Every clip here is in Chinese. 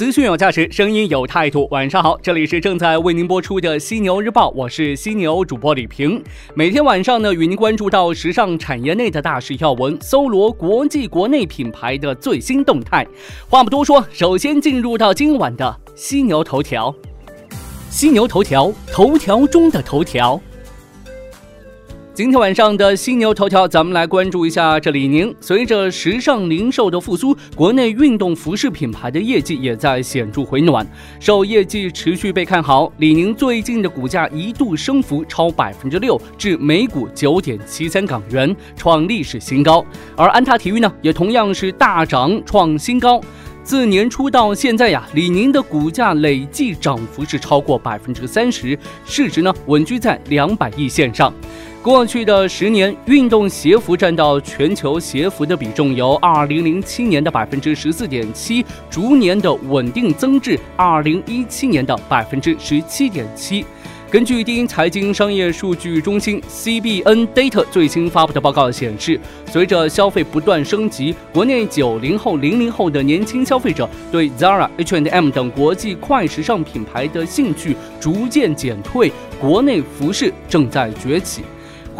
资讯有价值，声音有态度。晚上好，这里是正在为您播出的犀牛日报，我是犀牛主播李平。每天晚上呢，与您关注到时尚产业内的大事要闻，搜罗国际国内品牌的最新动态。话不多说，首先进入到今晚的犀牛头条。犀牛头条，头条中的头条。今天晚上的犀牛头条，咱们来关注一下这李宁。随着时尚零售的复苏，国内运动服饰品牌的业绩也在显著回暖。受业绩持续被看好，李宁最近的股价一度升幅超百分之六，至每股九点七三港元，创历史新高。而安踏体育呢，也同样是大涨创新高。自年初到现在呀，李宁的股价累计涨幅是超过百分之三十，市值呢稳居在两百亿线上。过去的十年，运动鞋服占到全球鞋服的比重由二零零七年的百分之十四点七，逐年的稳定增至二零一七年的百分之十七点七。根据第一财经商业数据中心 CBN Data 最新发布的报告显示，随着消费不断升级，国内九零后、零零后的年轻消费者对 Zara、H&M 等国际快时尚品牌的兴趣逐渐减退，国内服饰正在崛起。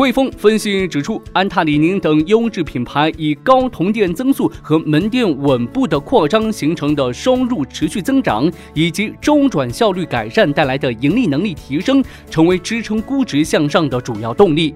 汇丰分析指出，安踏、李宁等优质品牌以高同店增速和门店稳步的扩张形成的收入持续增长，以及周转效率改善带来的盈利能力提升，成为支撑估值向上的主要动力。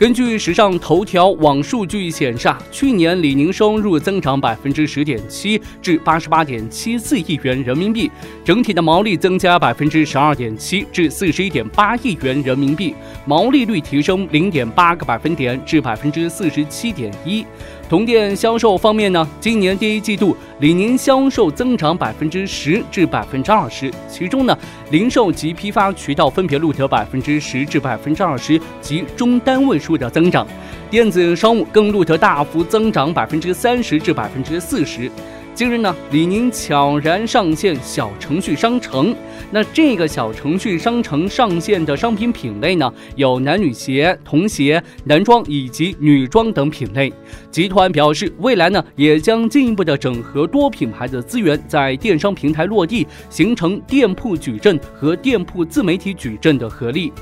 根据时尚头条网数据显示，去年李宁收入增长百分之十点七，至八十八点七四亿元人民币，整体的毛利增加百分之十二点七，至四十一点八亿元人民币，毛利率提升零点八个百分点至百分之四十七点一。同店销售方面呢，今年第一季度李宁销售增长百分之十至百分之二十，其中呢，零售及批发渠道分别录得百分之十至百分之二十及中单位数的增长，电子商务更录得大幅增长百分之三十至百分之四十。近日呢，李宁悄然上线小程序商城。那这个小程序商城上线的商品品类呢，有男女鞋、童鞋、男装以及女装等品类。集团表示，未来呢，也将进一步的整合多品牌的资源，在电商平台落地，形成店铺矩阵和店铺自媒体矩阵的合力。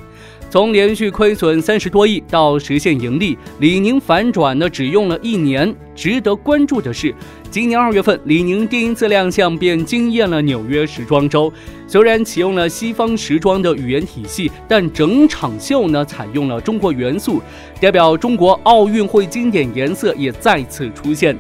从连续亏损三十多亿到实现盈利，李宁反转呢只用了一年。值得关注的是，今年二月份，李宁第一次亮相便惊艳了纽约时装周。虽然启用了西方时装的语言体系，但整场秀呢采用了中国元素，代表中国奥运会经典颜色也再次出现。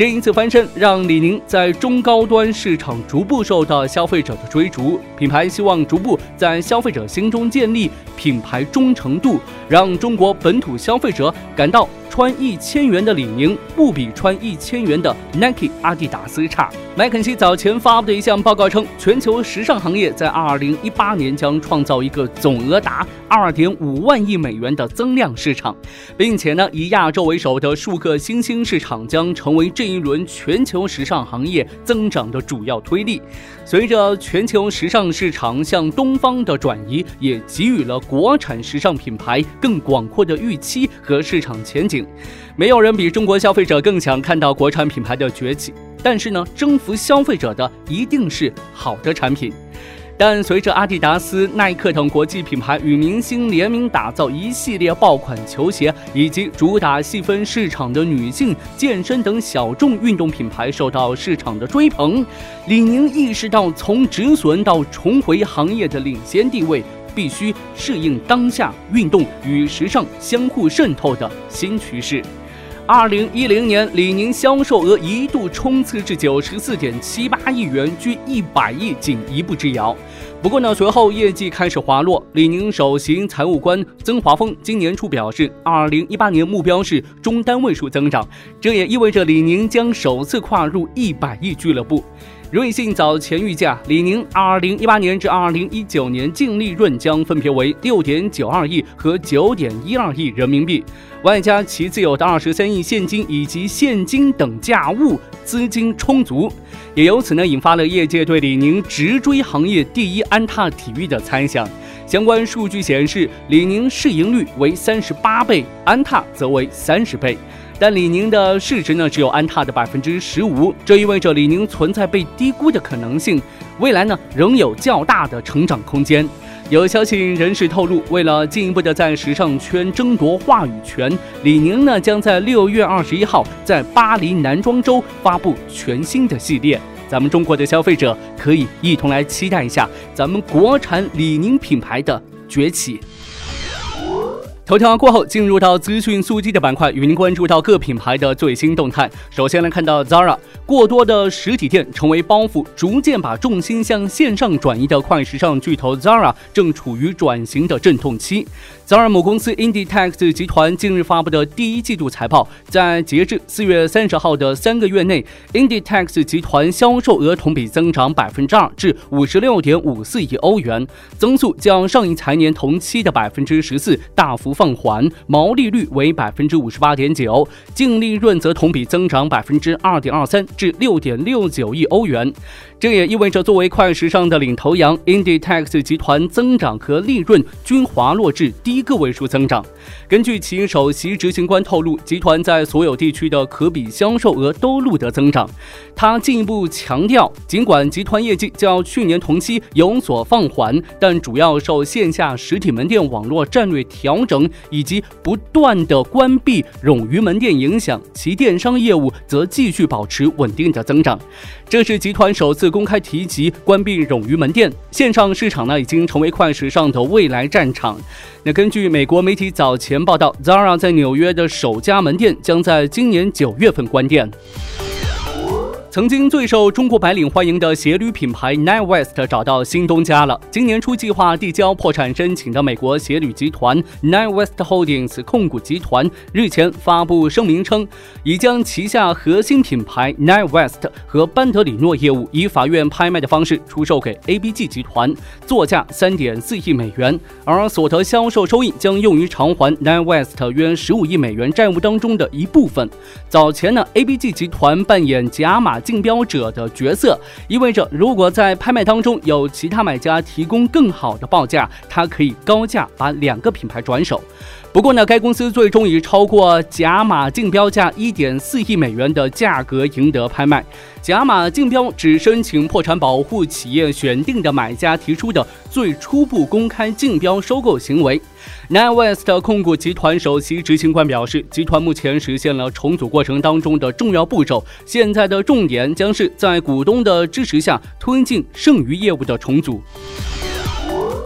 这一次翻身，让李宁在中高端市场逐步受到消费者的追逐。品牌希望逐步在消费者心中建立品牌忠诚度，让中国本土消费者感到。穿一千元的李宁不比穿一千元的 Nike、阿迪达斯差。麦肯锡早前发布的一项报告称，全球时尚行业在二零一八年将创造一个总额达二点五万亿美元的增量市场，并且呢，以亚洲为首的数个新兴市场将成为这一轮全球时尚行业增长的主要推力。随着全球时尚市场向东方的转移，也给予了国产时尚品牌更广阔的预期和市场前景。没有人比中国消费者更想看到国产品牌的崛起，但是呢，征服消费者的一定是好的产品。但随着阿迪达斯、耐克等国际品牌与明星联名打造一系列爆款球鞋，以及主打细分市场的女性健身等小众运动品牌受到市场的追捧，李宁意识到从止损到重回行业的领先地位。必须适应当下运动与时尚相互渗透的新趋势。二零一零年，李宁销售额一度冲刺至九十四点七八亿元，距一百亿仅一步之遥。不过呢，随后业绩开始滑落。李宁首席财务官曾华峰今年初表示，二零一八年目标是中单位数增长，这也意味着李宁将首次跨入一百亿俱乐部。瑞信早前预价，李宁2018年至2019年净利润将分别为6.92亿和9.12亿人民币，外加其自有的23亿现金以及现金等价物，资金充足，也由此呢引发了业界对李宁直追行业第一安踏体育的猜想。相关数据显示，李宁市盈率为38倍，安踏则为30倍。但李宁的市值呢，只有安踏的百分之十五，这意味着李宁存在被低估的可能性，未来呢仍有较大的成长空间。有消息人士透露，为了进一步的在时尚圈争夺话语权，李宁呢将在六月二十一号在巴黎男装周发布全新的系列，咱们中国的消费者可以一同来期待一下咱们国产李宁品牌的崛起。头条过后，进入到资讯速递的板块，与您关注到各品牌的最新动态。首先来看到 Zara，过多的实体店成为包袱，逐渐把重心向线上转移的快时尚巨头 Zara 正处于转型的阵痛期。Zara 母公司 Inditex 集团近日发布的第一季度财报，在截至四月三十号的三个月内，Inditex 集团销售额同比增长百分之二，至五十六点五四亿欧元，增速较上一财年同期的百分之十四大幅。放缓，毛利率为百分之五十八点九，净利润则同比增长百分之二点二三，至六点六九亿欧元。这也意味着，作为快时尚的领头羊，Inditex 集团增长和利润均滑落至低个位数增长。根据其首席执行官透露，集团在所有地区的可比销售额都录得增长。他进一步强调，尽管集团业绩较去年同期有所放缓，但主要受线下实体门店网络战略调整以及不断的关闭冗余门店影响，其电商业务则继续保持稳定的增长。这是集团首次公开提及关闭冗余门店，线上市场呢已经成为快时尚的未来战场。那根据据美国媒体早前报道，Zara 在纽约的首家门店将在今年九月份关店。曾经最受中国白领欢迎的鞋履品牌 Nine West 找到新东家了。今年初计划递交破产申请的美国鞋履集团 Nine West Holdings 控股集团日前发布声明称，已将旗下核心品牌 Nine West 和班德里诺业务以法院拍卖的方式出售给 ABG 集团，作价三点四亿美元，而所得销售收益将用于偿还 Nine West 约十五亿美元债务当中的一部分。早前呢，ABG 集团扮演假马。竞标者的角色意味着，如果在拍卖当中有其他买家提供更好的报价，他可以高价把两个品牌转手。不过呢，该公司最终以超过甲马竞标价一点四亿美元的价格赢得拍卖。甲马竞标只申请破产保护企业选定的买家提出的最初步公开竞标收购行为。Nine West 控股集团首席执行官表示，集团目前实现了重组过程当中的重要步骤，现在的重点将是在股东的支持下推进剩余业务的重组。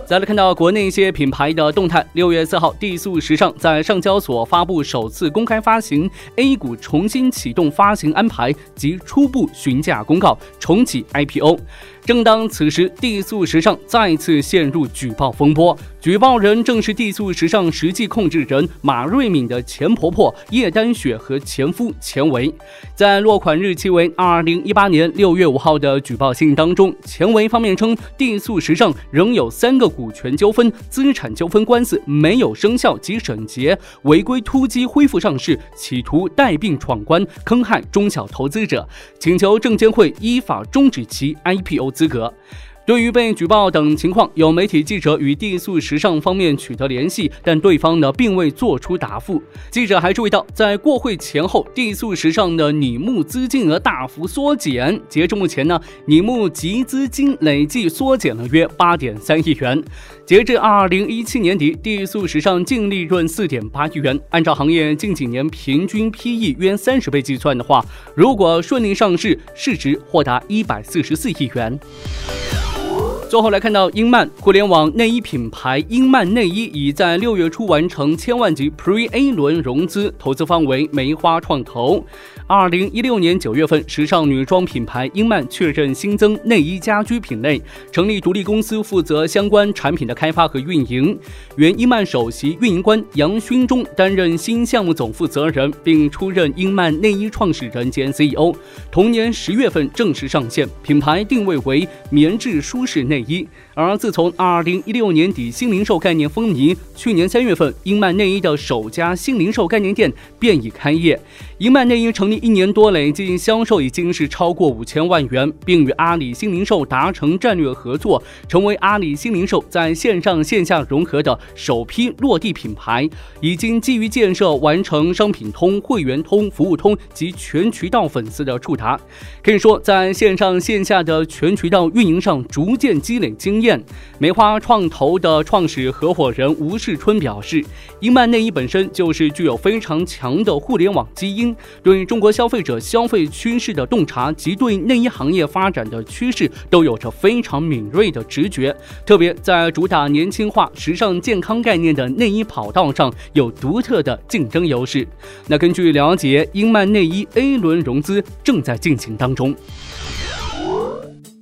再来看到国内一些品牌的动态。六月四号，地素时尚在上交所发布首次公开发行 A 股重新启动发行安排及初步询价公告，重启 IPO。正当此时，地素时尚再次陷入举报风波。举报人正是地素时尚实际控制人马瑞敏的前婆婆叶丹雪和前夫钱维。在落款日期为二零一八年六月五号的举报信当中，钱维方面称，地素时尚仍有三个股权纠纷、资产纠纷官司没有生效及审结，违规突击恢复上市，企图带病闯关，坑害中小投资者，请求证监会依法终止其 IPO。资格。对于被举报等情况，有媒体记者与地素时尚方面取得联系，但对方呢并未做出答复。记者还注意到，在过会前后，地素时尚的拟募资金额大幅缩减，截至目前呢，拟募集资金累计缩减了约八点三亿元。截至二零一七年底，地素时尚净利润四点八亿元，按照行业近几年平均 PE 约三十倍计算的话，如果顺利上市，市值或达一百四十四亿元。最后来看到茵曼互联网内衣品牌茵曼内衣已在六月初完成千万级 Pre A 轮融资，投资方为梅花创投。二零一六年九月份，时尚女装品牌英曼确认新增内衣家居品类，成立独立公司负责相关产品的开发和运营。原英曼首席运营官杨勋忠担任新项目总负责人，并出任英曼内衣创始人兼 CEO。同年十月份正式上线，品牌定位为棉质舒适内衣。而自从二零一六年底新零售概念风靡，去年三月份，英曼内衣的首家新零售概念店便已开业。英曼内衣成立一年多，累计销售已经是超过五千万元，并与阿里新零售达成战略合作，成为阿里新零售在线上线下融合的首批落地品牌。已经基于建设完成商品通、会员通、服务通及全渠道粉丝的触达，可以说在线上线下的全渠道运营上逐渐积累经验。梅花创投的创始合伙人吴世春表示，英曼内衣本身就是具有非常强的互联网基因。对中国和消费者消费趋势的洞察及对内衣行业发展的趋势都有着非常敏锐的直觉，特别在主打年轻化、时尚、健康概念的内衣跑道上有独特的竞争优势。那根据了解，英曼内衣 A 轮融资正在进行当中。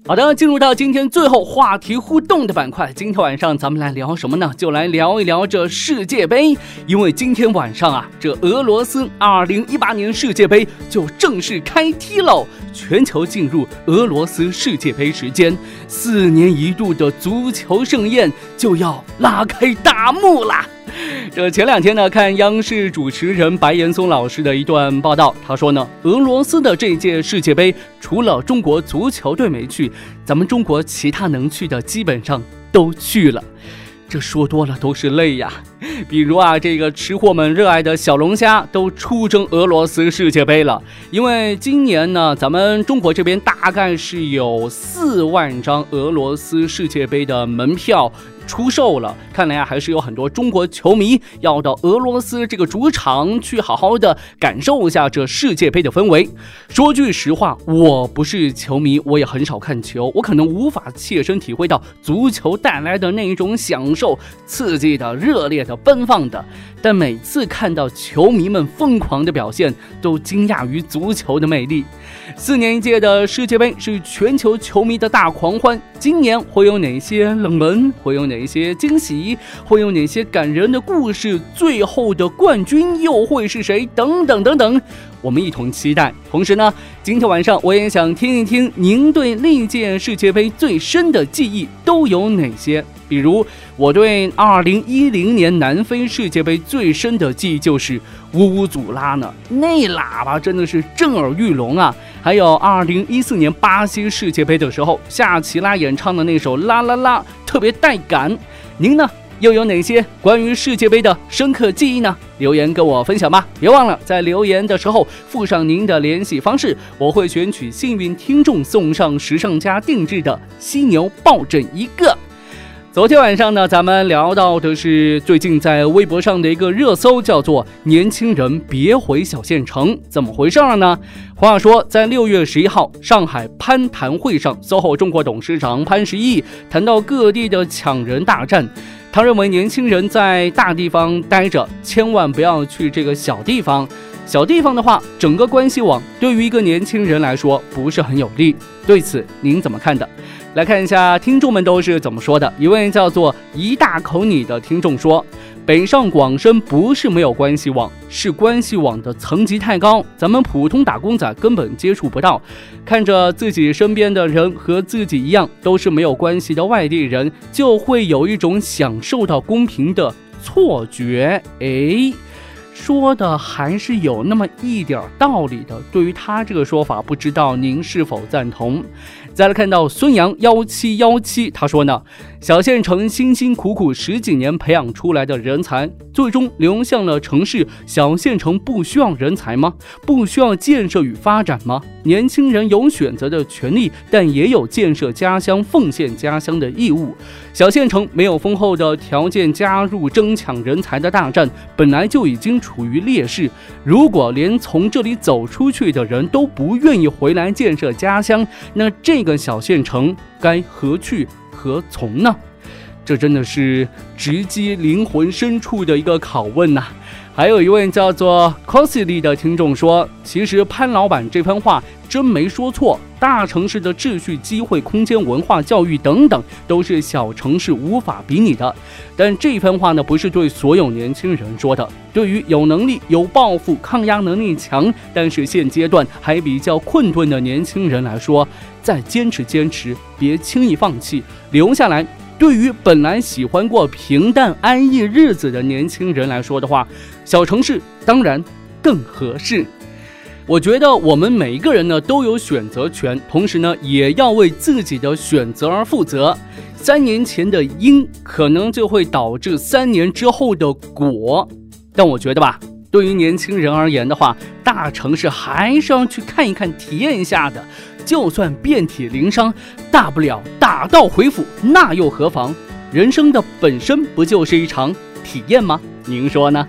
好的，进入到今天最后话题互动的板块。今天晚上咱们来聊什么呢？就来聊一聊这世界杯。因为今天晚上啊，这俄罗斯2018年世界杯就正式开踢喽，全球进入俄罗斯世界杯时间，四年一度的足球盛宴就要拉开大幕啦。这前两天呢，看央视主持人白岩松老师的一段报道，他说呢，俄罗斯的这届世界杯除了中国足球队没去，咱们中国其他能去的基本上都去了。这说多了都是泪呀。比如啊，这个吃货们热爱的小龙虾都出征俄罗斯世界杯了，因为今年呢，咱们中国这边大概是有四万张俄罗斯世界杯的门票。出售了，看来啊，还是有很多中国球迷要到俄罗斯这个主场去好好的感受一下这世界杯的氛围。说句实话，我不是球迷，我也很少看球，我可能无法切身体会到足球带来的那一种享受，刺激的、热烈的、奔放的。但每次看到球迷们疯狂的表现，都惊讶于足球的魅力。四年一届的世界杯是全球球迷的大狂欢。今年会有哪些冷门？会有哪哪些惊喜？会有哪些感人的故事？最后的冠军又会是谁？等等等等，我们一同期待。同时呢，今天晚上我也想听一听您对历届世界杯最深的记忆都有哪些。比如，我对2010年南非世界杯最深的记忆就是乌乌祖拉呢，那喇叭真的是震耳欲聋啊！还有2014年巴西世界杯的时候，夏奇拉演唱的那首《啦啦啦》特别带感。您呢，又有哪些关于世界杯的深刻记忆呢？留言跟我分享吧！别忘了在留言的时候附上您的联系方式，我会选取幸运听众送上时尚家定制的犀牛抱枕一个。昨天晚上呢，咱们聊到的是最近在微博上的一个热搜，叫做“年轻人别回小县城”，怎么回事儿呢？话说，在六月十一号上海攀谈会上，SOHO 中国董事长潘石屹谈到各地的抢人大战，他认为年轻人在大地方待着，千万不要去这个小地方。小地方的话，整个关系网对于一个年轻人来说不是很有利。对此，您怎么看的？来看一下听众们都是怎么说的。一位叫做“一大口你”的听众说：“北上广深不是没有关系网，是关系网的层级太高，咱们普通打工仔根本接触不到。看着自己身边的人和自己一样都是没有关系的外地人，就会有一种享受到公平的错觉。”哎。说的还是有那么一点道理的。对于他这个说法，不知道您是否赞同？再来看到孙杨幺七幺七，他说呢，小县城辛辛苦苦十几年培养出来的人才，最终流向了城市。小县城不需要人才吗？不需要建设与发展吗？年轻人有选择的权利，但也有建设家乡、奉献家乡的义务。小县城没有丰厚的条件加入争抢人才的大战，本来就已经处于劣势。如果连从这里走出去的人都不愿意回来建设家乡，那这个小县城该何去？何从呢？这真的是直击灵魂深处的一个拷问呐！还有一位叫做 Cosily 的听众说：“其实潘老板这番话真没说错，大城市的秩序、机会、空间、文化、教育等等，都是小城市无法比拟的。但这番话呢，不是对所有年轻人说的，对于有能力、有抱负、抗压能力强，但是现阶段还比较困顿的年轻人来说，再坚持坚持，别轻易放弃，留下来。”对于本来喜欢过平淡安逸日子的年轻人来说的话，小城市当然更合适。我觉得我们每一个人呢都有选择权，同时呢也要为自己的选择而负责。三年前的因可能就会导致三年之后的果，但我觉得吧。对于年轻人而言的话，大城市还是要去看一看、体验一下的。就算遍体鳞伤，大不了打道回府，那又何妨？人生的本身不就是一场体验吗？您说呢？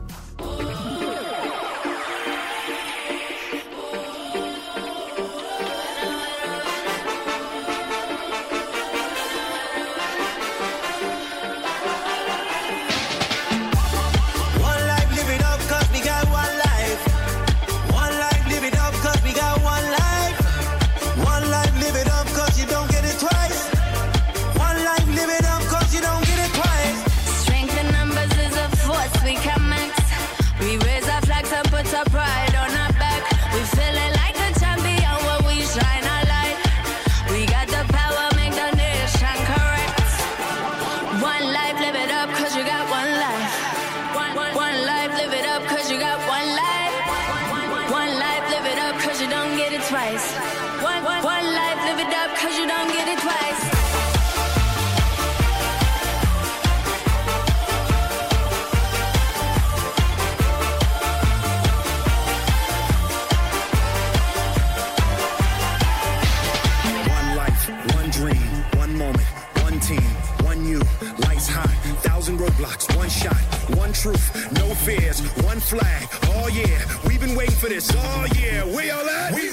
Truth, no fears, one flag. Oh yeah, we've been waiting for this. Oh yeah, we all at? We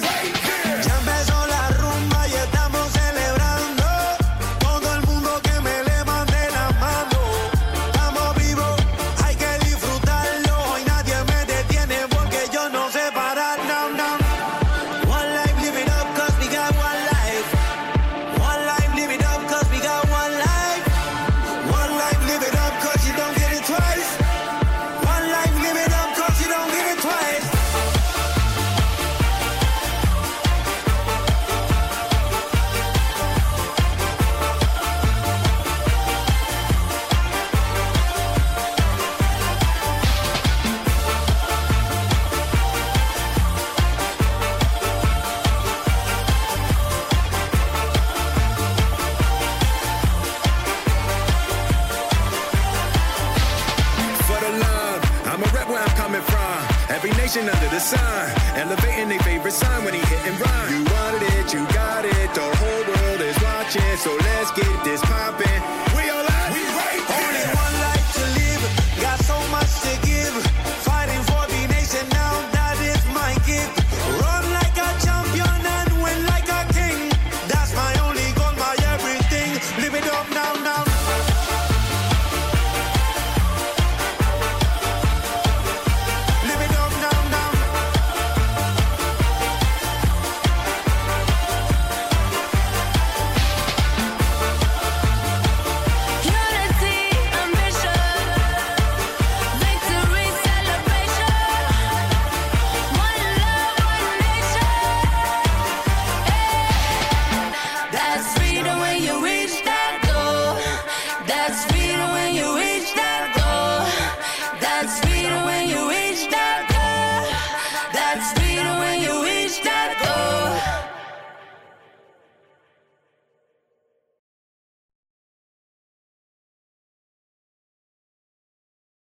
nation under the sun. Elevating their favorite sign when he hit and run. You wanted it, you got it. The whole world is watching, so let's get this poppin'. We all out, we right here. Only one life to live, got so much to give.